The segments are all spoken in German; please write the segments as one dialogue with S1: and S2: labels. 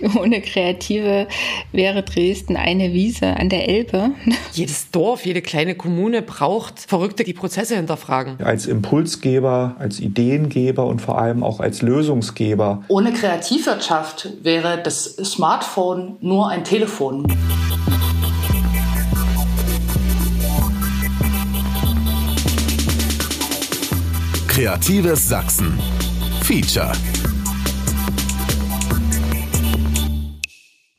S1: Ohne Kreative wäre Dresden eine Wiese an der Elbe.
S2: Jedes Dorf, jede kleine Kommune braucht Verrückte, die Prozesse hinterfragen.
S3: Als Impulsgeber, als Ideengeber und vor allem auch als Lösungsgeber.
S4: Ohne Kreativwirtschaft wäre das Smartphone nur ein Telefon.
S5: Kreatives Sachsen. Feature.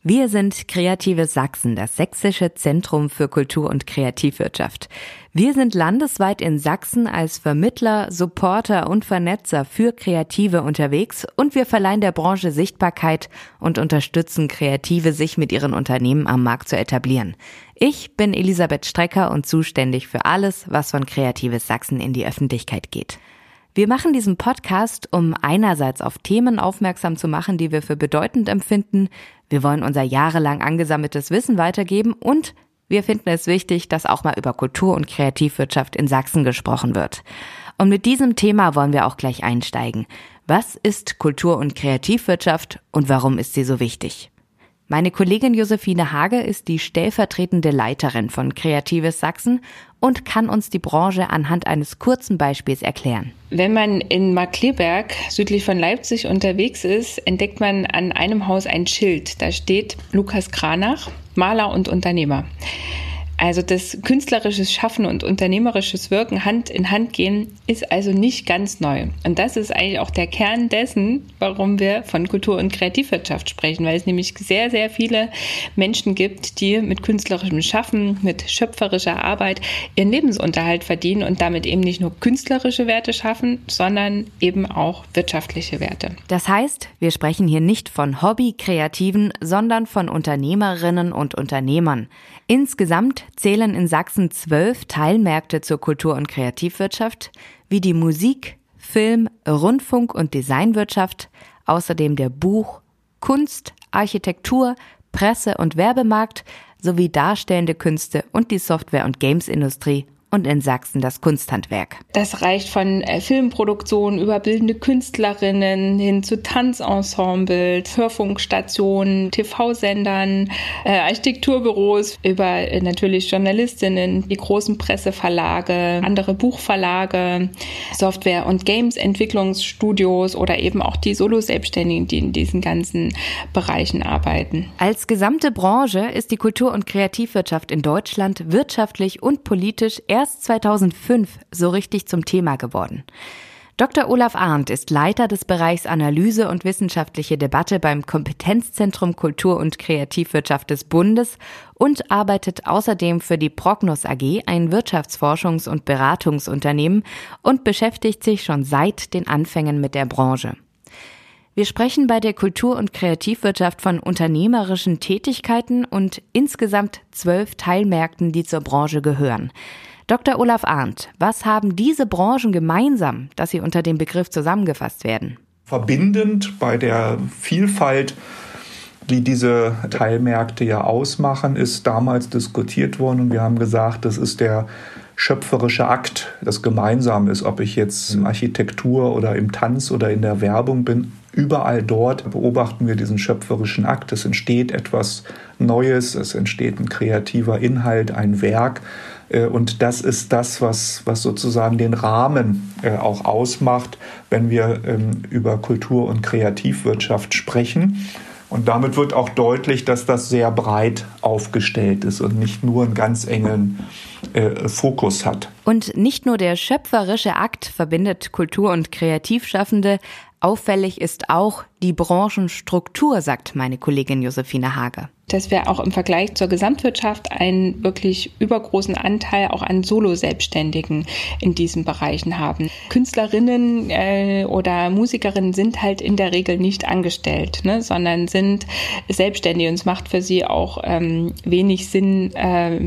S6: Wir sind Kreatives Sachsen, das sächsische Zentrum für Kultur- und Kreativwirtschaft. Wir sind landesweit in Sachsen als Vermittler, Supporter und Vernetzer für Kreative unterwegs und wir verleihen der Branche Sichtbarkeit und unterstützen Kreative, sich mit ihren Unternehmen am Markt zu etablieren. Ich bin Elisabeth Strecker und zuständig für alles, was von Kreatives Sachsen in die Öffentlichkeit geht. Wir machen diesen Podcast, um einerseits auf Themen aufmerksam zu machen, die wir für bedeutend empfinden. Wir wollen unser jahrelang angesammeltes Wissen weitergeben und wir finden es wichtig, dass auch mal über Kultur- und Kreativwirtschaft in Sachsen gesprochen wird. Und mit diesem Thema wollen wir auch gleich einsteigen. Was ist Kultur- und Kreativwirtschaft und warum ist sie so wichtig? Meine Kollegin Josephine Hage ist die stellvertretende Leiterin von Kreatives Sachsen und kann uns die Branche anhand eines kurzen Beispiels erklären.
S1: Wenn man in Markleberg südlich von Leipzig unterwegs ist, entdeckt man an einem Haus ein Schild. Da steht Lukas Kranach, Maler und Unternehmer. Also das künstlerische Schaffen und unternehmerisches Wirken Hand in Hand gehen ist also nicht ganz neu. Und das ist eigentlich auch der Kern dessen, warum wir von Kultur- und Kreativwirtschaft sprechen, weil es nämlich sehr, sehr viele Menschen gibt, die mit künstlerischem Schaffen, mit schöpferischer Arbeit ihren Lebensunterhalt verdienen und damit eben nicht nur künstlerische Werte schaffen, sondern eben auch wirtschaftliche Werte.
S6: Das heißt, wir sprechen hier nicht von Hobby-Kreativen, sondern von Unternehmerinnen und Unternehmern. Insgesamt zählen in Sachsen zwölf Teilmärkte zur Kultur- und Kreativwirtschaft, wie die Musik, Film, Rundfunk und Designwirtschaft, außerdem der Buch, Kunst, Architektur, Presse- und Werbemarkt sowie darstellende Künste und die Software- und Gamesindustrie und in Sachsen das Kunsthandwerk.
S1: Das reicht von äh, Filmproduktionen über bildende Künstlerinnen hin zu Tanzensembles, Hörfunkstationen, TV-Sendern, äh, Architekturbüros, über äh, natürlich Journalistinnen, die großen Presseverlage, andere Buchverlage, Software- und Games-Entwicklungsstudios oder eben auch die Solo-Selbstständigen, die in diesen ganzen Bereichen arbeiten.
S6: Als gesamte Branche ist die Kultur- und Kreativwirtschaft in Deutschland wirtschaftlich und politisch erst 2005 so richtig zum Thema geworden. Dr. Olaf Arndt ist Leiter des Bereichs Analyse und wissenschaftliche Debatte beim Kompetenzzentrum Kultur- und Kreativwirtschaft des Bundes und arbeitet außerdem für die Prognos AG, ein Wirtschaftsforschungs- und Beratungsunternehmen, und beschäftigt sich schon seit den Anfängen mit der Branche. Wir sprechen bei der Kultur- und Kreativwirtschaft von unternehmerischen Tätigkeiten und insgesamt zwölf Teilmärkten, die zur Branche gehören. Dr. Olaf Arndt, was haben diese Branchen gemeinsam, dass sie unter dem Begriff zusammengefasst werden?
S3: Verbindend bei der Vielfalt, die diese Teilmärkte ja ausmachen, ist damals diskutiert worden und wir haben gesagt, das ist der schöpferische Akt, das gemeinsam ist, ob ich jetzt in Architektur oder im Tanz oder in der Werbung bin. Überall dort beobachten wir diesen schöpferischen Akt. Es entsteht etwas Neues, es entsteht ein kreativer Inhalt, ein Werk. Äh, und das ist das, was, was sozusagen den Rahmen äh, auch ausmacht, wenn wir ähm, über Kultur- und Kreativwirtschaft sprechen. Und damit wird auch deutlich, dass das sehr breit aufgestellt ist und nicht nur einen ganz engen äh, Fokus hat.
S6: Und nicht nur der schöpferische Akt verbindet Kultur- und Kreativschaffende, Auffällig ist auch die Branchenstruktur, sagt meine Kollegin Josephine Hage.
S1: Dass wir auch im Vergleich zur Gesamtwirtschaft einen wirklich übergroßen Anteil auch an Solo-Selbstständigen in diesen Bereichen haben. Künstlerinnen äh, oder Musikerinnen sind halt in der Regel nicht angestellt, ne, sondern sind selbstständig und es macht für sie auch ähm, wenig Sinn, äh,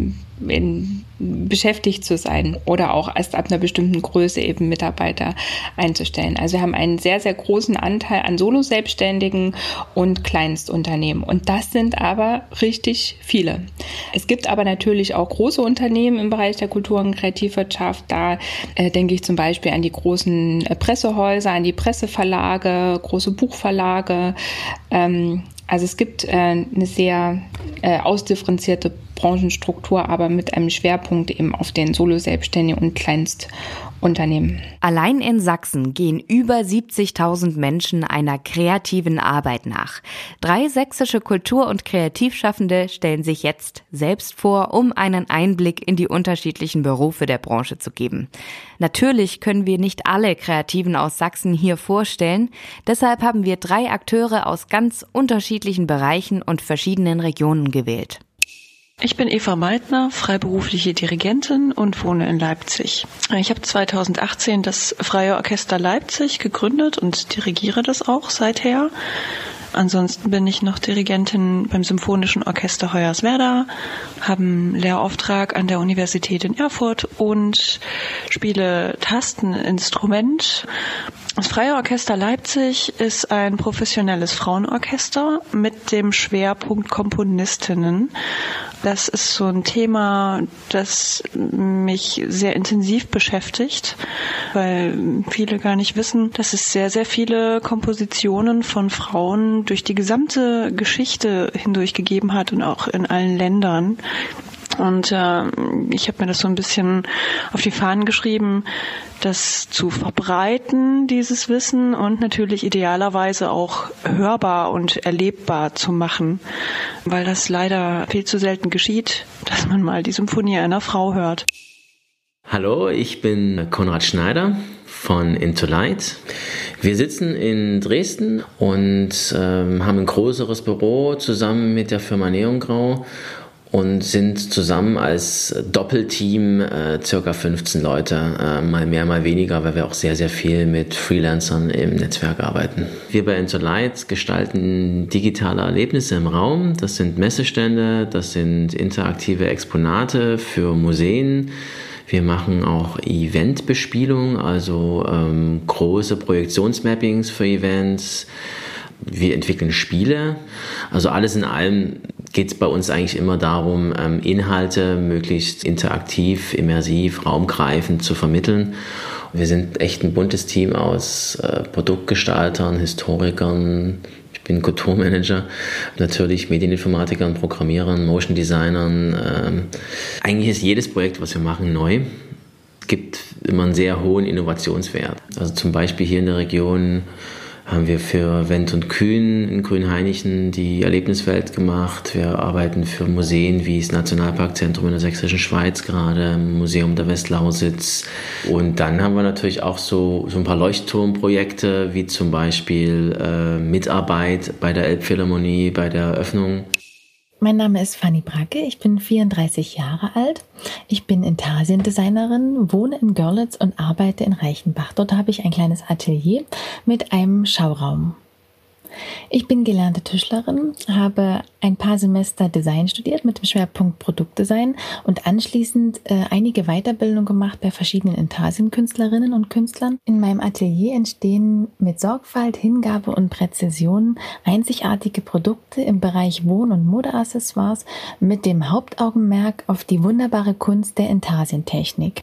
S1: in, beschäftigt zu sein oder auch erst ab einer bestimmten Größe eben Mitarbeiter einzustellen. Also wir haben einen sehr, sehr großen Anteil an Solo-Selbstständigen und Kleinstunternehmen. Und das sind aber richtig viele. Es gibt aber natürlich auch große Unternehmen im Bereich der Kultur- und Kreativwirtschaft. Da äh, denke ich zum Beispiel an die großen äh, Pressehäuser, an die Presseverlage, große Buchverlage. Ähm, Also es gibt äh, eine sehr äh, ausdifferenzierte Branchenstruktur, aber mit einem Schwerpunkt eben auf den Solo-Selbstständigen und Kleinstunternehmen.
S6: Allein in Sachsen gehen über 70.000 Menschen einer kreativen Arbeit nach. Drei sächsische Kultur- und Kreativschaffende stellen sich jetzt selbst vor, um einen Einblick in die unterschiedlichen Berufe der Branche zu geben. Natürlich können wir nicht alle Kreativen aus Sachsen hier vorstellen. Deshalb haben wir drei Akteure aus ganz unterschiedlichen Bereichen und verschiedenen Regionen gewählt.
S7: Ich bin Eva Meitner, freiberufliche Dirigentin und wohne in Leipzig. Ich habe 2018 das Freie Orchester Leipzig gegründet und dirigiere das auch seither. Ansonsten bin ich noch Dirigentin beim Symphonischen Orchester Hoyerswerda, habe einen Lehrauftrag an der Universität in Erfurt und spiele Tasteninstrument. Das Freie Orchester Leipzig ist ein professionelles Frauenorchester mit dem Schwerpunkt Komponistinnen. Das ist so ein Thema, das mich sehr intensiv beschäftigt, weil viele gar nicht wissen, dass es sehr, sehr viele Kompositionen von Frauen durch die gesamte Geschichte hindurch gegeben hat und auch in allen Ländern. Und äh, ich habe mir das so ein bisschen auf die Fahnen geschrieben, das zu verbreiten, dieses Wissen und natürlich idealerweise auch hörbar und erlebbar zu machen, weil das leider viel zu selten geschieht, dass man mal die Symphonie einer Frau hört.
S8: Hallo, ich bin Konrad Schneider von Into Light. Wir sitzen in Dresden und ähm, haben ein größeres Büro zusammen mit der Firma Neongrau und sind zusammen als Doppelteam äh, circa 15 Leute, äh, mal mehr, mal weniger, weil wir auch sehr, sehr viel mit Freelancern im Netzwerk arbeiten. Wir bei Into Light gestalten digitale Erlebnisse im Raum. Das sind Messestände, das sind interaktive Exponate für Museen. Wir machen auch Eventbespielung, also ähm, große Projektionsmappings für Events. Wir entwickeln Spiele. Also alles in allem geht es bei uns eigentlich immer darum, ähm, Inhalte möglichst interaktiv, immersiv, raumgreifend zu vermitteln. Wir sind echt ein buntes Team aus äh, Produktgestaltern, Historikern, bin Kulturmanager, natürlich Medieninformatikern, Programmierern, Motion Designern. Ähm, eigentlich ist jedes Projekt, was wir machen, neu. Es gibt immer einen sehr hohen Innovationswert. Also zum Beispiel hier in der Region haben wir für Wendt und Kühn in Grünheinichen die Erlebniswelt gemacht. Wir arbeiten für Museen wie das Nationalparkzentrum in der Sächsischen Schweiz gerade, Museum der Westlausitz. Und dann haben wir natürlich auch so, so ein paar Leuchtturmprojekte, wie zum Beispiel äh, Mitarbeit bei der Elbphilharmonie, bei der Eröffnung.
S9: Mein Name ist Fanny Bracke, ich bin 34 Jahre alt. Ich bin Intarsiendesignerin, wohne in Görlitz und arbeite in Reichenbach. Dort habe ich ein kleines Atelier mit einem Schauraum. Ich bin gelernte Tischlerin, habe ein paar Semester Design studiert mit dem Schwerpunkt Produktdesign und anschließend äh, einige Weiterbildungen gemacht bei verschiedenen Intarsienkünstlerinnen und Künstlern. In meinem Atelier entstehen mit Sorgfalt, Hingabe und Präzision einzigartige Produkte im Bereich Wohn- und Modeaccessoires mit dem Hauptaugenmerk auf die wunderbare Kunst der Intarsientechnik.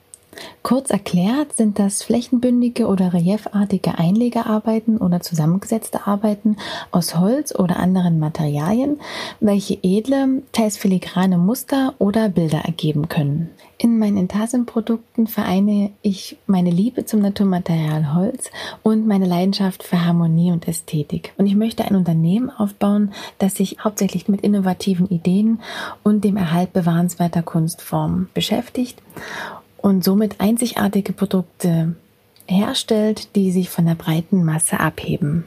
S9: Kurz erklärt sind das flächenbündige oder reliefartige Einlegearbeiten oder zusammengesetzte Arbeiten aus Holz oder anderen Materialien, welche edle, teils filigrane Muster oder Bilder ergeben können. In meinen Intarsienprodukten vereine ich meine Liebe zum Naturmaterial Holz und meine Leidenschaft für Harmonie und Ästhetik. Und ich möchte ein Unternehmen aufbauen, das sich hauptsächlich mit innovativen Ideen und dem Erhalt bewahrenswerter Kunstformen beschäftigt und somit einzigartige Produkte herstellt, die sich von der breiten Masse abheben.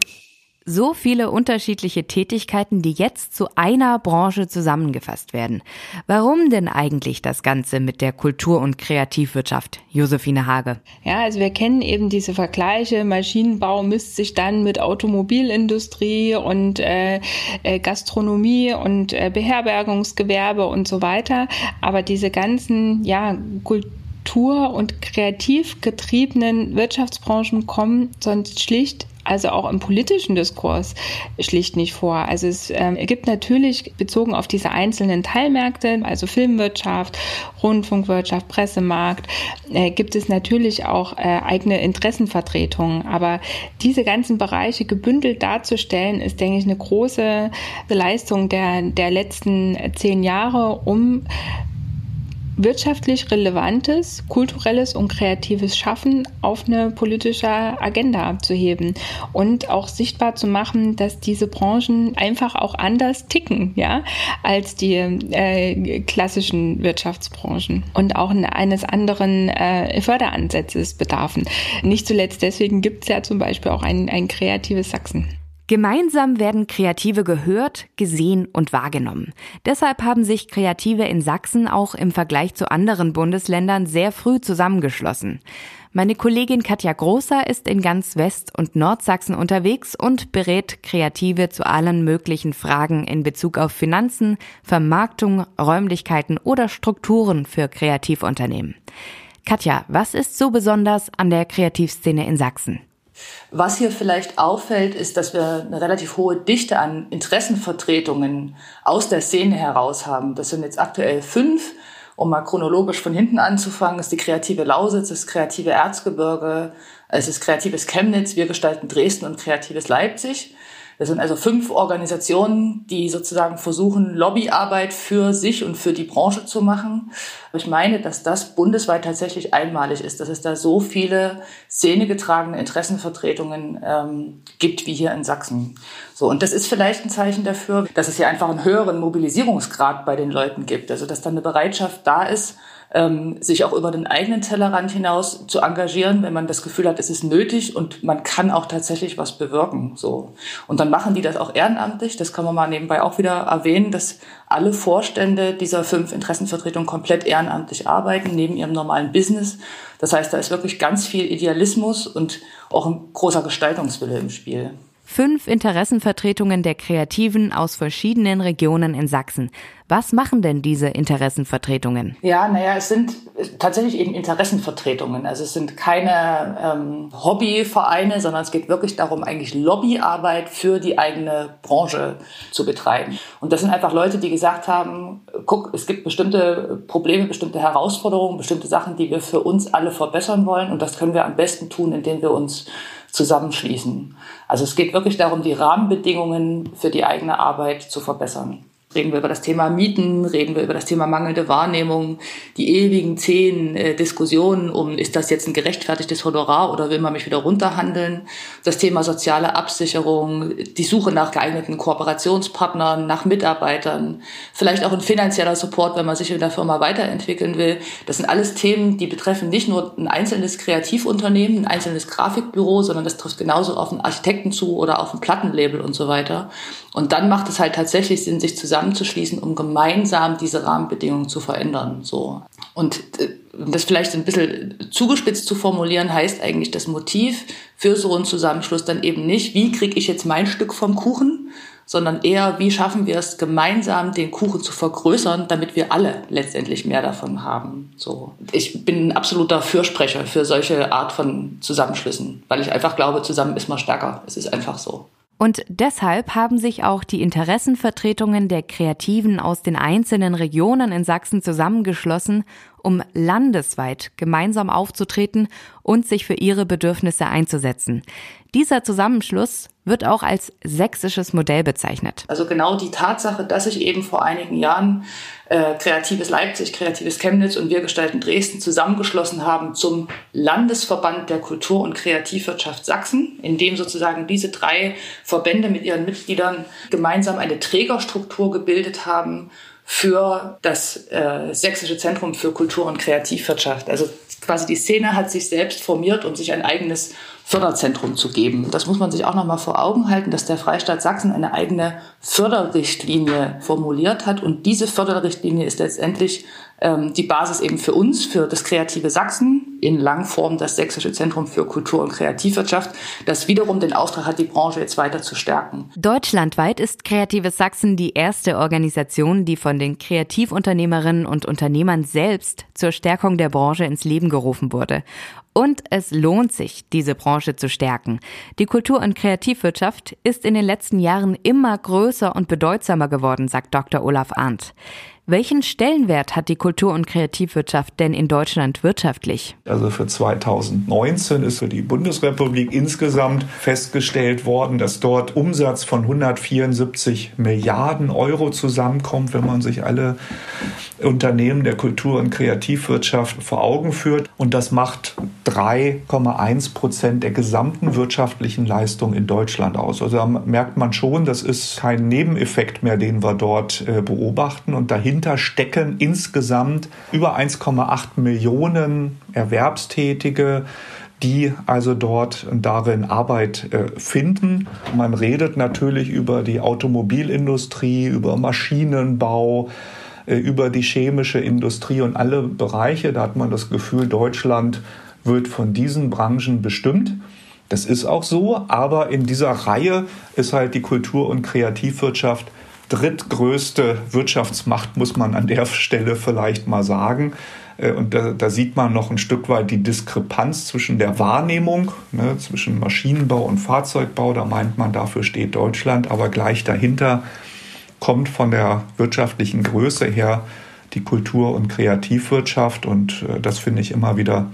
S6: So viele unterschiedliche Tätigkeiten, die jetzt zu einer Branche zusammengefasst werden. Warum denn eigentlich das Ganze mit der Kultur- und Kreativwirtschaft? Josephine Hage.
S1: Ja, also wir kennen eben diese Vergleiche. Maschinenbau misst sich dann mit Automobilindustrie und äh, äh, Gastronomie und äh, Beherbergungsgewerbe und so weiter. Aber diese ganzen, ja, Kultur Kultur- und kreativ getriebenen Wirtschaftsbranchen kommen sonst schlicht also auch im politischen Diskurs schlicht nicht vor. Also es ähm, gibt natürlich bezogen auf diese einzelnen Teilmärkte, also Filmwirtschaft, Rundfunkwirtschaft, Pressemarkt, äh, gibt es natürlich auch äh, eigene Interessenvertretungen. Aber diese ganzen Bereiche gebündelt darzustellen, ist, denke ich, eine große Leistung der, der letzten zehn Jahre, um wirtschaftlich relevantes, kulturelles und kreatives Schaffen auf eine politische Agenda abzuheben und auch sichtbar zu machen, dass diese Branchen einfach auch anders ticken, ja, als die äh, klassischen Wirtschaftsbranchen und auch eines anderen äh, Förderansatzes bedarfen. Nicht zuletzt deswegen gibt es ja zum Beispiel auch ein, ein kreatives Sachsen.
S6: Gemeinsam werden Kreative gehört, gesehen und wahrgenommen. Deshalb haben sich Kreative in Sachsen auch im Vergleich zu anderen Bundesländern sehr früh zusammengeschlossen. Meine Kollegin Katja Großer ist in ganz West- und Nordsachsen unterwegs und berät Kreative zu allen möglichen Fragen in Bezug auf Finanzen, Vermarktung, Räumlichkeiten oder Strukturen für Kreativunternehmen. Katja, was ist so besonders an der Kreativszene in Sachsen?
S4: Was hier vielleicht auffällt, ist, dass wir eine relativ hohe Dichte an Interessenvertretungen aus der Szene heraus haben. Das sind jetzt aktuell fünf. Um mal chronologisch von hinten anzufangen, ist die kreative Lausitz, das kreative Erzgebirge, es ist kreatives Chemnitz, wir gestalten Dresden und kreatives Leipzig. Das sind also fünf Organisationen, die sozusagen versuchen, Lobbyarbeit für sich und für die Branche zu machen. Ich meine, dass das bundesweit tatsächlich einmalig ist, dass es da so viele szenegetragene Interessenvertretungen ähm, gibt wie hier in Sachsen. So, und das ist vielleicht ein Zeichen dafür, dass es hier einfach einen höheren Mobilisierungsgrad bei den Leuten gibt. Also, dass da eine Bereitschaft da ist, ähm, sich auch über den eigenen Tellerrand hinaus zu engagieren, wenn man das Gefühl hat, es ist nötig und man kann auch tatsächlich was bewirken. So. Und dann machen die das auch ehrenamtlich. Das kann man mal nebenbei auch wieder erwähnen, dass alle Vorstände dieser fünf Interessenvertretungen komplett ehrenamtlich arbeiten, neben ihrem normalen Business. Das heißt, da ist wirklich ganz viel Idealismus und auch ein großer Gestaltungswille im Spiel.
S6: Fünf Interessenvertretungen der Kreativen aus verschiedenen Regionen in Sachsen. Was machen denn diese Interessenvertretungen?
S4: Ja, naja, es sind tatsächlich eben Interessenvertretungen. Also es sind keine ähm, Hobbyvereine, sondern es geht wirklich darum, eigentlich Lobbyarbeit für die eigene Branche zu betreiben. Und das sind einfach Leute, die gesagt haben, guck, es gibt bestimmte Probleme, bestimmte Herausforderungen, bestimmte Sachen, die wir für uns alle verbessern wollen. Und das können wir am besten tun, indem wir uns zusammenschließen. Also es geht wirklich darum, die Rahmenbedingungen für die eigene Arbeit zu verbessern. Reden wir über das Thema Mieten, reden wir über das Thema mangelnde Wahrnehmung, die ewigen zehn äh, Diskussionen um, ist das jetzt ein gerechtfertigtes Honorar oder will man mich wieder runterhandeln? Das Thema soziale Absicherung, die Suche nach geeigneten Kooperationspartnern, nach Mitarbeitern, vielleicht auch ein finanzieller Support, wenn man sich in der Firma weiterentwickeln will. Das sind alles Themen, die betreffen nicht nur ein einzelnes Kreativunternehmen, ein einzelnes Grafikbüro, sondern das trifft genauso auf einen Architekten zu oder auf ein Plattenlabel und so weiter. Und dann macht es halt tatsächlich Sinn, sich zusammenzuschließen, um gemeinsam diese Rahmenbedingungen zu verändern. So. Und äh, das vielleicht ein bisschen zugespitzt zu formulieren, heißt eigentlich das Motiv für so einen Zusammenschluss dann eben nicht, wie kriege ich jetzt mein Stück vom Kuchen, sondern eher, wie schaffen wir es gemeinsam, den Kuchen zu vergrößern, damit wir alle letztendlich mehr davon haben. So. Ich bin ein absoluter Fürsprecher für solche Art von Zusammenschlüssen, weil ich einfach glaube, zusammen ist man stärker. Es ist einfach so.
S6: Und deshalb haben sich auch die Interessenvertretungen der Kreativen aus den einzelnen Regionen in Sachsen zusammengeschlossen, um landesweit gemeinsam aufzutreten und sich für ihre Bedürfnisse einzusetzen. Dieser Zusammenschluss wird auch als sächsisches Modell bezeichnet.
S4: Also genau die Tatsache, dass sich eben vor einigen Jahren äh, Kreatives Leipzig, Kreatives Chemnitz und Wir gestalten Dresden zusammengeschlossen haben zum Landesverband der Kultur- und Kreativwirtschaft Sachsen, in dem sozusagen diese drei Verbände mit ihren Mitgliedern gemeinsam eine Trägerstruktur gebildet haben für das äh, Sächsische Zentrum für Kultur- und Kreativwirtschaft. Also quasi die Szene hat sich selbst formiert, um sich ein eigenes Förderzentrum zu geben. Das muss man sich auch noch mal vor Augen halten, dass der Freistaat Sachsen eine eigene Förderrichtlinie formuliert hat und diese Förderrichtlinie ist letztendlich ähm, die Basis eben für uns, für das kreative Sachsen in Langform das Sächsische Zentrum für Kultur und Kreativwirtschaft, das wiederum den Auftrag hat, die Branche jetzt weiter zu stärken.
S6: Deutschlandweit ist Kreatives Sachsen die erste Organisation, die von den Kreativunternehmerinnen und Unternehmern selbst zur Stärkung der Branche ins Leben gerufen wurde. Und es lohnt sich, diese Branche zu stärken. Die Kultur- und Kreativwirtschaft ist in den letzten Jahren immer größer und bedeutsamer geworden, sagt Dr. Olaf Arndt. Welchen Stellenwert hat die Kultur- und Kreativwirtschaft denn in Deutschland wirtschaftlich?
S3: Also für 2019 ist für die Bundesrepublik insgesamt festgestellt worden, dass dort Umsatz von 174 Milliarden Euro zusammenkommt, wenn man sich alle Unternehmen der Kultur- und Kreativwirtschaft vor Augen führt. Und das macht 3,1 Prozent der gesamten wirtschaftlichen Leistung in Deutschland aus. Also da merkt man schon, das ist kein Nebeneffekt mehr, den wir dort äh, beobachten. Und dahinter stecken insgesamt über 1,8 Millionen Erwerbstätige, die also dort darin Arbeit äh, finden. Man redet natürlich über die Automobilindustrie, über Maschinenbau, äh, über die chemische Industrie und alle Bereiche. Da hat man das Gefühl, Deutschland wird von diesen Branchen bestimmt. Das ist auch so, aber in dieser Reihe ist halt die Kultur- und Kreativwirtschaft drittgrößte Wirtschaftsmacht, muss man an der Stelle vielleicht mal sagen. Äh, und da, da, sieht man noch ein Stück weit die Diskrepanz zwischen der Wahrnehmung, ne, zwischen Maschinenbau und Fahrzeugbau. Da meint man, dafür steht Deutschland, aber gleich dahinter kommt von der wirtschaftlichen Größe her die Kultur- und Kreativwirtschaft. Und äh, das finde ich immer wieder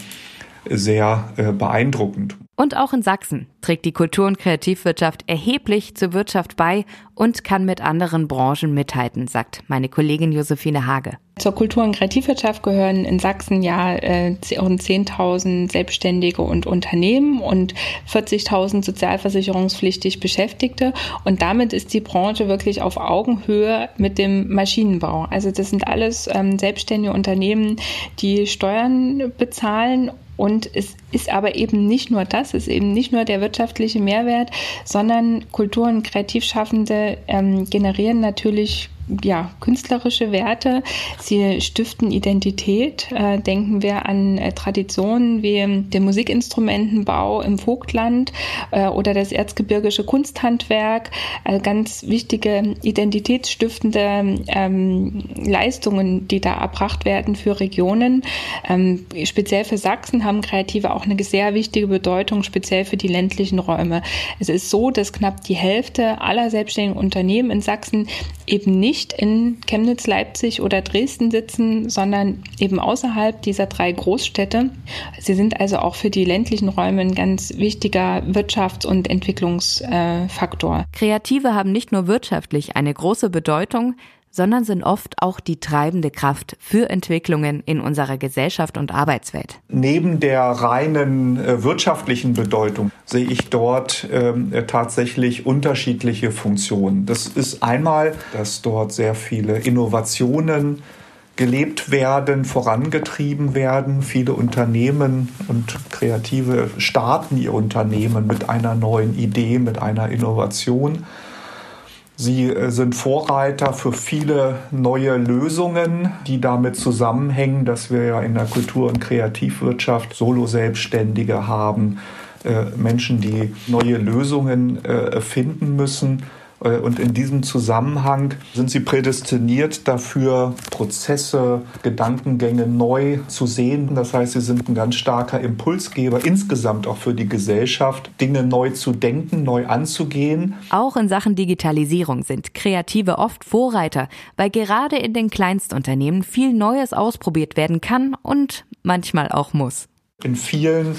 S3: sehr äh, beeindruckend.
S6: Und auch in Sachsen trägt die Kultur- und Kreativwirtschaft erheblich zur Wirtschaft bei und kann mit anderen Branchen mithalten, sagt meine Kollegin Josephine Hage.
S1: Zur Kultur- und Kreativwirtschaft gehören in Sachsen ja äh, 10.000 Selbstständige und Unternehmen und 40.000 sozialversicherungspflichtig Beschäftigte. Und damit ist die Branche wirklich auf Augenhöhe mit dem Maschinenbau. Also das sind alles ähm, selbstständige Unternehmen, die Steuern bezahlen und es ist aber eben nicht nur das, es ist eben nicht nur der wirtschaftliche Mehrwert, sondern Kultur- und Kreativschaffende ähm, generieren natürlich ja, künstlerische Werte. Sie stiften Identität. Äh, denken wir an äh, Traditionen wie den Musikinstrumentenbau im Vogtland äh, oder das erzgebirgische Kunsthandwerk. Äh, ganz wichtige identitätsstiftende ähm, Leistungen, die da erbracht werden für Regionen. Ähm, speziell für Sachsen haben Kreative auch eine sehr wichtige Bedeutung, speziell für die ländlichen Räume. Es ist so, dass knapp die Hälfte aller selbstständigen Unternehmen in Sachsen eben nicht in Chemnitz, Leipzig oder Dresden sitzen, sondern eben außerhalb dieser drei Großstädte. Sie sind also auch für die ländlichen Räume ein ganz wichtiger Wirtschafts- und Entwicklungsfaktor.
S6: Kreative haben nicht nur wirtschaftlich eine große Bedeutung, sondern sind oft auch die treibende Kraft für Entwicklungen in unserer Gesellschaft und Arbeitswelt.
S3: Neben der reinen äh, wirtschaftlichen Bedeutung sehe ich dort ähm, äh, tatsächlich unterschiedliche Funktionen. Das ist einmal, dass dort sehr viele Innovationen gelebt werden, vorangetrieben werden. Viele Unternehmen und Kreative starten ihr Unternehmen mit einer neuen Idee, mit einer Innovation. Sie äh, sind Vorreiter für viele neue Lösungen, die damit zusammenhängen, dass wir ja in der Kultur- und Kreativwirtschaft Solo-Selbstständige haben, äh, Menschen, die neue Lösungen äh, finden müssen und in diesem Zusammenhang sind sie prädestiniert dafür, Prozesse, Gedankengänge neu zu sehen. Das heißt, sie sind ein ganz starker Impulsgeber insgesamt auch für die Gesellschaft, Dinge neu zu denken, neu anzugehen.
S6: Auch in Sachen Digitalisierung sind Kreative oft Vorreiter, weil gerade in den Kleinstunternehmen viel Neues ausprobiert werden kann und manchmal auch muss.
S3: In vielen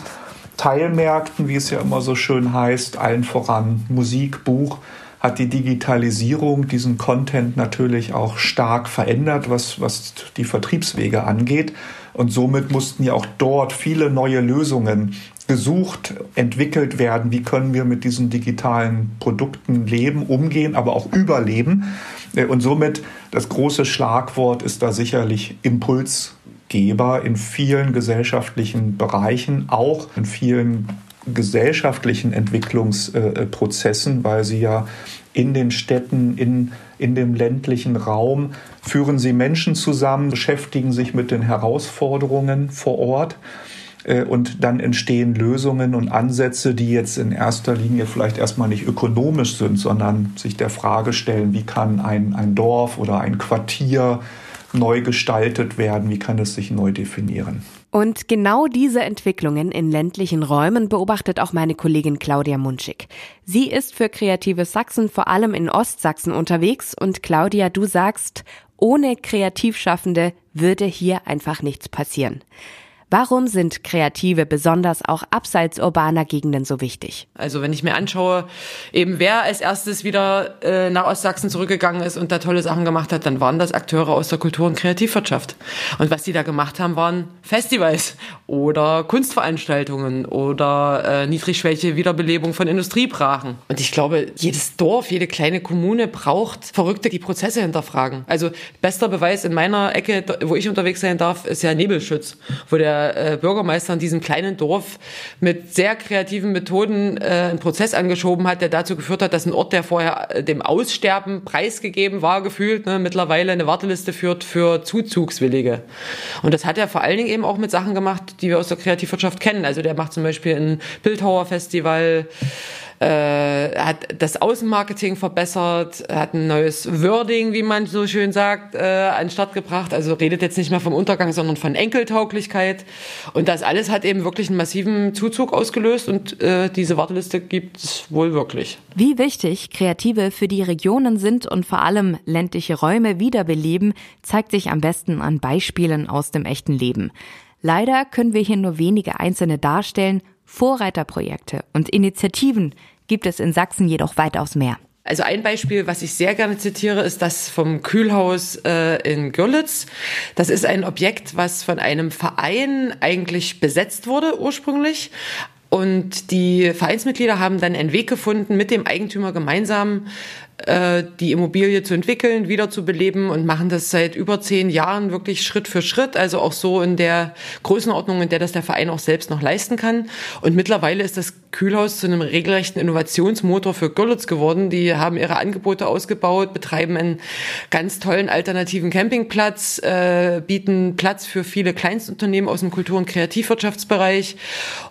S3: Teilmärkten, wie es ja immer so schön heißt, allen voran Musik, Buch, hat die Digitalisierung diesen Content natürlich auch stark verändert, was, was die Vertriebswege angeht. Und somit mussten ja auch dort viele neue Lösungen gesucht, entwickelt werden. Wie können wir mit diesen digitalen Produkten leben, umgehen, aber auch überleben? Und somit das große Schlagwort ist da sicherlich Impulsgeber in vielen gesellschaftlichen Bereichen, auch in vielen gesellschaftlichen Entwicklungsprozessen, weil sie ja in den Städten, in, in dem ländlichen Raum führen sie Menschen zusammen, beschäftigen sich mit den Herausforderungen vor Ort Äh, und dann entstehen Lösungen und Ansätze, die jetzt in erster Linie vielleicht erstmal nicht ökonomisch sind, sondern sich der Frage stellen, wie kann ein, ein Dorf oder ein Quartier neu gestaltet werden, wie kann es sich neu definieren.
S6: Und genau diese Entwicklungen in ländlichen Räumen beobachtet auch meine Kollegin Claudia Munschig. Sie ist für Kreative Sachsen vor allem in Ostsachsen unterwegs und Claudia, du sagst, ohne Kreativschaffende würde hier einfach nichts passieren. Warum sind Kreative besonders auch abseits urbaner Gegenden so wichtig?
S2: Also wenn ich mir anschaue, eben wer als erstes wieder äh, nach Ostsachsen zurückgegangen ist und da tolle Sachen gemacht hat, dann waren das Akteure aus der Kultur- und Kreativwirtschaft. Und was die da gemacht haben, waren Festivals oder Kunstveranstaltungen oder äh, niedrigschwellige Wiederbelebung von Industriebrachen. Und ich glaube, jedes Dorf, jede kleine Kommune braucht Verrückte, die Prozesse hinterfragen. Also bester Beweis in meiner Ecke, wo ich unterwegs sein darf, ist ja Nebelschutz, wo der äh, Bürgermeister in diesem kleinen Dorf mit sehr kreativen Methoden äh, einen Prozess angeschoben hat, der dazu geführt hat, dass ein Ort, der vorher äh, dem Aussterben preisgegeben war, gefühlt, ne, mittlerweile eine Warteliste führt für Zuzugswillige. Und das hat er vor allen Dingen eben auch mit Sachen gemacht, die wir aus der Kreativwirtschaft kennen. Also der macht zum Beispiel ein Bildhauerfestival, äh, hat das Außenmarketing verbessert, hat ein neues Wording, wie man so schön sagt, äh, an gebracht. Also redet jetzt nicht mehr vom Untergang, sondern von Enkeltauglichkeit. Und das alles hat eben wirklich einen massiven Zuzug ausgelöst und äh, diese Warteliste gibt es wohl wirklich.
S6: Wie wichtig Kreative für die Regionen sind und vor allem ländliche Räume wiederbeleben, zeigt sich am besten an Beispielen aus dem echten Leben. Leider können wir hier nur wenige einzelne darstellen, Vorreiterprojekte und Initiativen gibt es in Sachsen jedoch weitaus mehr.
S2: Also ein Beispiel, was ich sehr gerne zitiere, ist das vom Kühlhaus äh, in Görlitz. Das ist ein Objekt, was von einem Verein eigentlich besetzt wurde ursprünglich. Und die Vereinsmitglieder haben dann einen Weg gefunden, mit dem Eigentümer gemeinsam die Immobilie zu entwickeln, wieder zu beleben und machen das seit über zehn Jahren wirklich Schritt für Schritt, also auch so in der Größenordnung, in der das der Verein auch selbst noch leisten kann. Und mittlerweile ist das Kühlhaus zu einem regelrechten Innovationsmotor für Görlitz geworden. Die haben ihre Angebote ausgebaut, betreiben einen ganz tollen alternativen Campingplatz, äh, bieten Platz für viele Kleinstunternehmen aus dem Kultur- und Kreativwirtschaftsbereich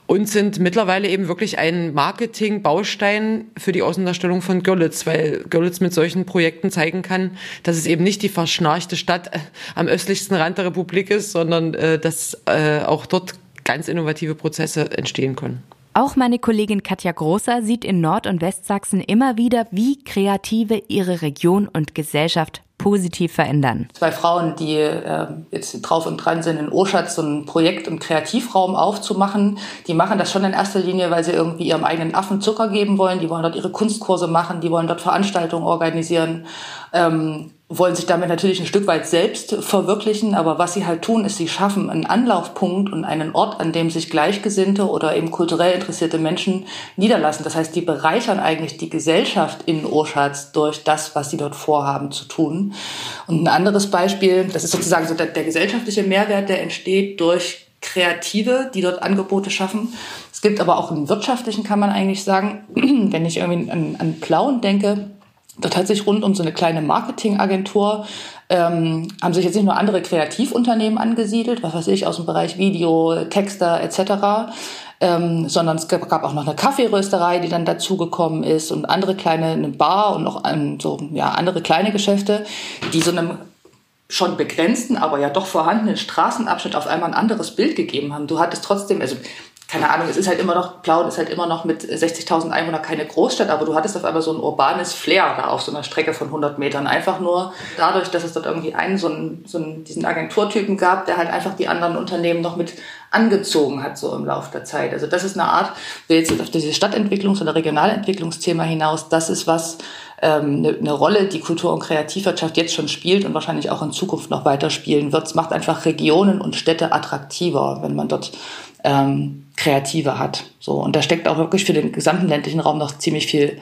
S2: und sind mittlerweile eben wirklich ein Marketing-Baustein für die Außendarstellung von Görlitz, weil Görlitz mit solchen Projekten zeigen kann, dass es eben nicht die verschnarchte Stadt äh, am östlichsten Rand der Republik ist, sondern äh, dass äh, auch dort ganz innovative Prozesse entstehen können.
S6: Auch meine Kollegin Katja Großer sieht in Nord- und Westsachsen immer wieder, wie Kreative ihre Region und Gesellschaft positiv verändern.
S4: Zwei Frauen, die äh, jetzt drauf und dran sind, in Oschatz so ein Projekt- und Kreativraum aufzumachen, die machen das schon in erster Linie, weil sie irgendwie ihrem eigenen Affen Zucker geben wollen. Die wollen dort ihre Kunstkurse machen, die wollen dort Veranstaltungen organisieren. Ähm, wollen sich damit natürlich ein Stück weit selbst verwirklichen, aber was sie halt tun, ist, sie schaffen einen Anlaufpunkt und einen Ort, an dem sich Gleichgesinnte oder eben kulturell interessierte Menschen niederlassen. Das heißt, die bereichern eigentlich die Gesellschaft in Oschatz durch das, was sie dort vorhaben zu tun. Und ein anderes Beispiel, das ist sozusagen so der, der gesellschaftliche Mehrwert, der entsteht durch Kreative, die dort Angebote schaffen. Es gibt aber auch einen wirtschaftlichen, kann man eigentlich sagen, wenn ich irgendwie an, an Plauen denke, Dort hat sich rund um so eine kleine Marketingagentur ähm, haben sich jetzt nicht nur andere Kreativunternehmen angesiedelt, was weiß ich, aus dem Bereich Video, Texter etc., ähm, sondern es gab auch noch eine Kaffeerösterei, die dann dazugekommen ist und andere kleine, eine Bar und noch ähm, so ja andere kleine Geschäfte, die so einem schon begrenzten, aber ja doch vorhandenen Straßenabschnitt auf einmal ein anderes Bild gegeben haben. Du hattest trotzdem, also keine Ahnung, es ist halt immer noch, Plauen ist halt immer noch mit 60.000 Einwohnern keine Großstadt, aber du hattest auf einmal so ein urbanes Flair da auf so einer Strecke von 100 Metern. Einfach nur dadurch, dass es dort irgendwie einen, so einen, so einen, diesen Agenturtypen gab, der halt einfach die anderen Unternehmen noch mit angezogen hat, so im Laufe der Zeit. Also das ist eine Art, wir jetzt auf dieses Stadtentwicklungs- oder Regionalentwicklungsthema hinaus, das ist was, ähm, eine, eine Rolle, die Kultur- und Kreativwirtschaft jetzt schon spielt und wahrscheinlich auch in Zukunft noch weiter spielen wird. Es macht einfach Regionen und Städte attraktiver, wenn man dort ähm, Kreative hat. So und da steckt auch wirklich für den gesamten ländlichen Raum noch ziemlich viel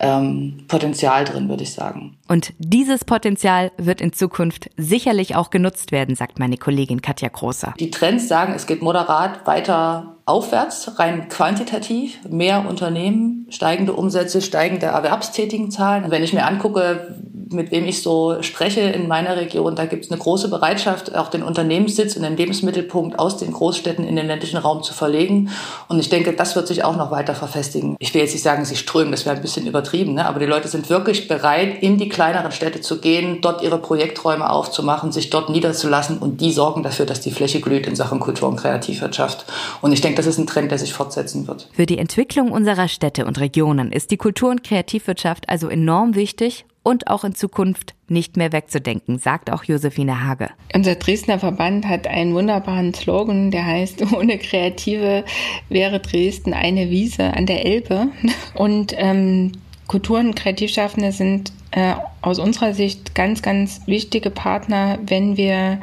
S4: ähm, Potenzial drin, würde ich sagen.
S6: Und dieses Potenzial wird in Zukunft sicherlich auch genutzt werden, sagt meine Kollegin Katja Großer.
S4: Die Trends sagen, es geht moderat weiter aufwärts, rein quantitativ, mehr Unternehmen, steigende Umsätze, steigende erwerbstätigen Zahlen. wenn ich mir angucke, mit wem ich so spreche in meiner Region, da gibt es eine große Bereitschaft, auch den Unternehmenssitz und den Lebensmittelpunkt aus den Großstädten in den ländlichen Raum zu verlegen. Und ich denke, das wird sich auch noch weiter verfestigen. Ich will jetzt nicht sagen, sie strömen, das wäre ein bisschen übertrieben, ne? aber die Leute sind wirklich bereit, in die kleineren Städte zu gehen, dort ihre Projekträume aufzumachen, sich dort niederzulassen und die sorgen dafür, dass die Fläche glüht in Sachen Kultur- und Kreativwirtschaft. Und ich denke, das ist ein Trend, der sich fortsetzen wird.
S6: Für die Entwicklung unserer Städte und Regionen ist die Kultur- und Kreativwirtschaft also enorm wichtig und auch in Zukunft nicht mehr wegzudenken, sagt auch Josephine Hage.
S1: Unser Dresdner Verband hat einen wunderbaren Slogan, der heißt, ohne Kreative wäre Dresden eine Wiese an der Elbe. Und ähm, Kultur- und Kreativschaffende sind äh, aus unserer Sicht ganz, ganz wichtige Partner, wenn wir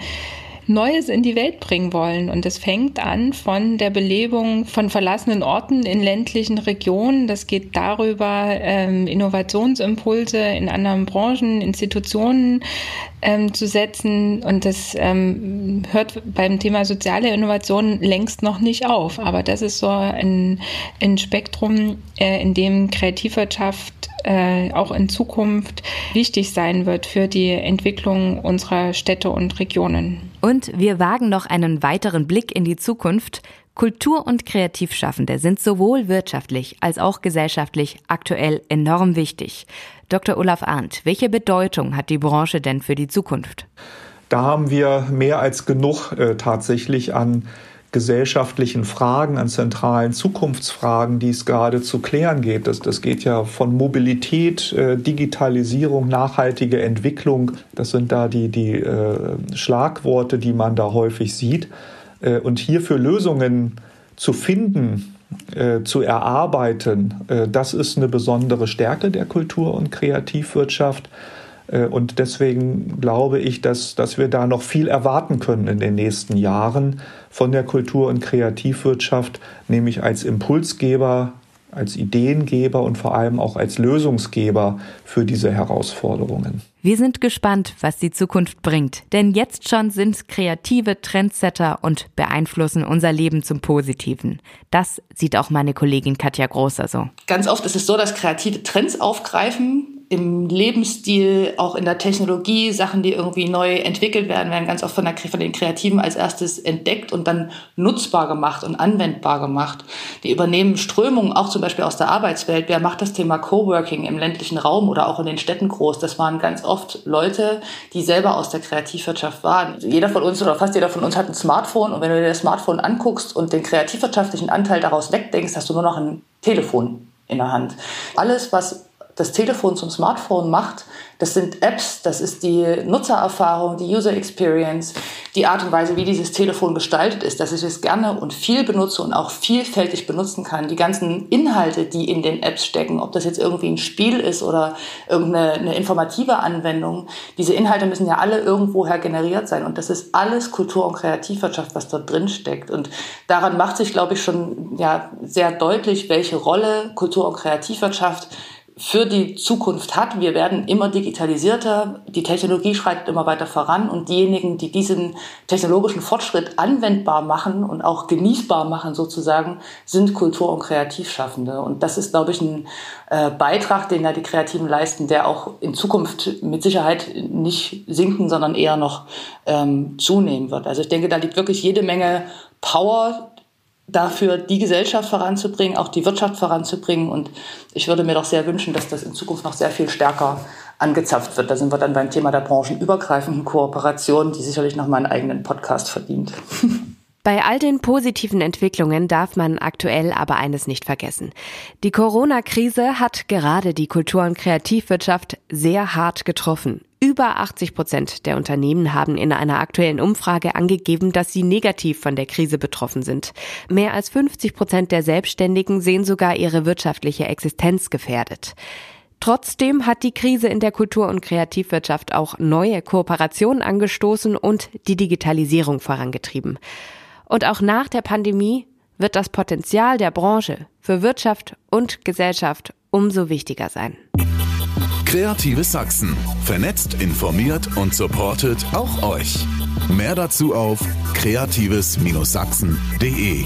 S1: Neues in die Welt bringen wollen. Und das fängt an von der Belebung von verlassenen Orten in ländlichen Regionen. Das geht darüber, ähm, Innovationsimpulse in anderen Branchen, Institutionen ähm, zu setzen. Und das ähm, hört beim Thema soziale Innovation längst noch nicht auf. Aber das ist so ein, ein Spektrum, äh, in dem Kreativwirtschaft äh, auch in Zukunft wichtig sein wird für die Entwicklung unserer Städte und Regionen.
S6: Und wir wagen noch einen weiteren Blick in die Zukunft. Kultur- und Kreativschaffende sind sowohl wirtschaftlich als auch gesellschaftlich aktuell enorm wichtig. Dr. Olaf Arndt, welche Bedeutung hat die Branche denn für die Zukunft?
S3: Da haben wir mehr als genug äh, tatsächlich an gesellschaftlichen Fragen, an zentralen Zukunftsfragen, die es gerade zu klären geht. Das, das geht ja von Mobilität, äh, Digitalisierung, nachhaltige Entwicklung. Das sind da die, die äh, Schlagworte, die man da häufig sieht. Äh, und hierfür Lösungen zu finden, äh, zu erarbeiten, äh, das ist eine besondere Stärke der Kultur- und Kreativwirtschaft. Äh, und deswegen glaube ich, dass, dass wir da noch viel erwarten können in den nächsten Jahren von der Kultur- und Kreativwirtschaft, nämlich als Impulsgeber, als Ideengeber und vor allem auch als Lösungsgeber für diese Herausforderungen.
S6: Wir sind gespannt, was die Zukunft bringt, denn jetzt schon sind kreative Trendsetter und beeinflussen unser Leben zum Positiven. Das sieht auch meine Kollegin Katja Großer so.
S4: Ganz oft ist es so, dass kreative Trends aufgreifen, im Lebensstil, auch in der Technologie, Sachen, die irgendwie neu entwickelt werden, werden ganz oft von, der, von den Kreativen als erstes entdeckt und dann nutzbar gemacht und anwendbar gemacht. Die übernehmen Strömungen auch zum Beispiel aus der Arbeitswelt. Wer macht das Thema Coworking im ländlichen Raum oder auch in den Städten groß? Das waren ganz oft Leute, die selber aus der Kreativwirtschaft waren. Jeder von uns oder fast jeder von uns hat ein Smartphone und wenn du dir das Smartphone anguckst und den kreativwirtschaftlichen Anteil daraus wegdenkst, hast du nur noch ein Telefon in der Hand. Alles, was das Telefon zum Smartphone macht, das sind Apps, das ist die Nutzererfahrung, die User Experience, die Art und Weise, wie dieses Telefon gestaltet ist, dass ich es gerne und viel benutze und auch vielfältig benutzen kann. Die ganzen Inhalte, die in den Apps stecken, ob das jetzt irgendwie ein Spiel ist oder irgendeine eine informative Anwendung, diese Inhalte müssen ja alle irgendwoher generiert sein und das ist alles Kultur- und Kreativwirtschaft, was dort drin steckt. Und daran macht sich, glaube ich, schon ja, sehr deutlich, welche Rolle Kultur- und Kreativwirtschaft für die Zukunft hat. Wir werden immer digitalisierter, die Technologie schreitet immer weiter voran und diejenigen, die diesen technologischen Fortschritt anwendbar machen und auch genießbar machen sozusagen, sind Kultur- und Kreativschaffende. Und das ist, glaube ich, ein äh, Beitrag, den da die Kreativen leisten, der auch in Zukunft mit Sicherheit nicht sinken, sondern eher noch ähm, zunehmen wird. Also ich denke, da liegt wirklich jede Menge Power dafür, die Gesellschaft voranzubringen, auch die Wirtschaft voranzubringen. Und ich würde mir doch sehr wünschen, dass das in Zukunft noch sehr viel stärker angezapft wird. Da sind wir dann beim Thema der branchenübergreifenden Kooperation, die sicherlich noch mal einen eigenen Podcast verdient.
S6: Bei all den positiven Entwicklungen darf man aktuell aber eines nicht vergessen. Die Corona-Krise hat gerade die Kultur- und Kreativwirtschaft sehr hart getroffen. Über 80 Prozent der Unternehmen haben in einer aktuellen Umfrage angegeben, dass sie negativ von der Krise betroffen sind. Mehr als 50 Prozent der Selbstständigen sehen sogar ihre wirtschaftliche Existenz gefährdet. Trotzdem hat die Krise in der Kultur- und Kreativwirtschaft auch neue Kooperationen angestoßen und die Digitalisierung vorangetrieben. Und auch nach der Pandemie wird das Potenzial der Branche für Wirtschaft und Gesellschaft umso wichtiger sein.
S5: Kreatives Sachsen. Vernetzt, informiert und supportet auch euch. Mehr dazu auf kreatives-sachsen.de.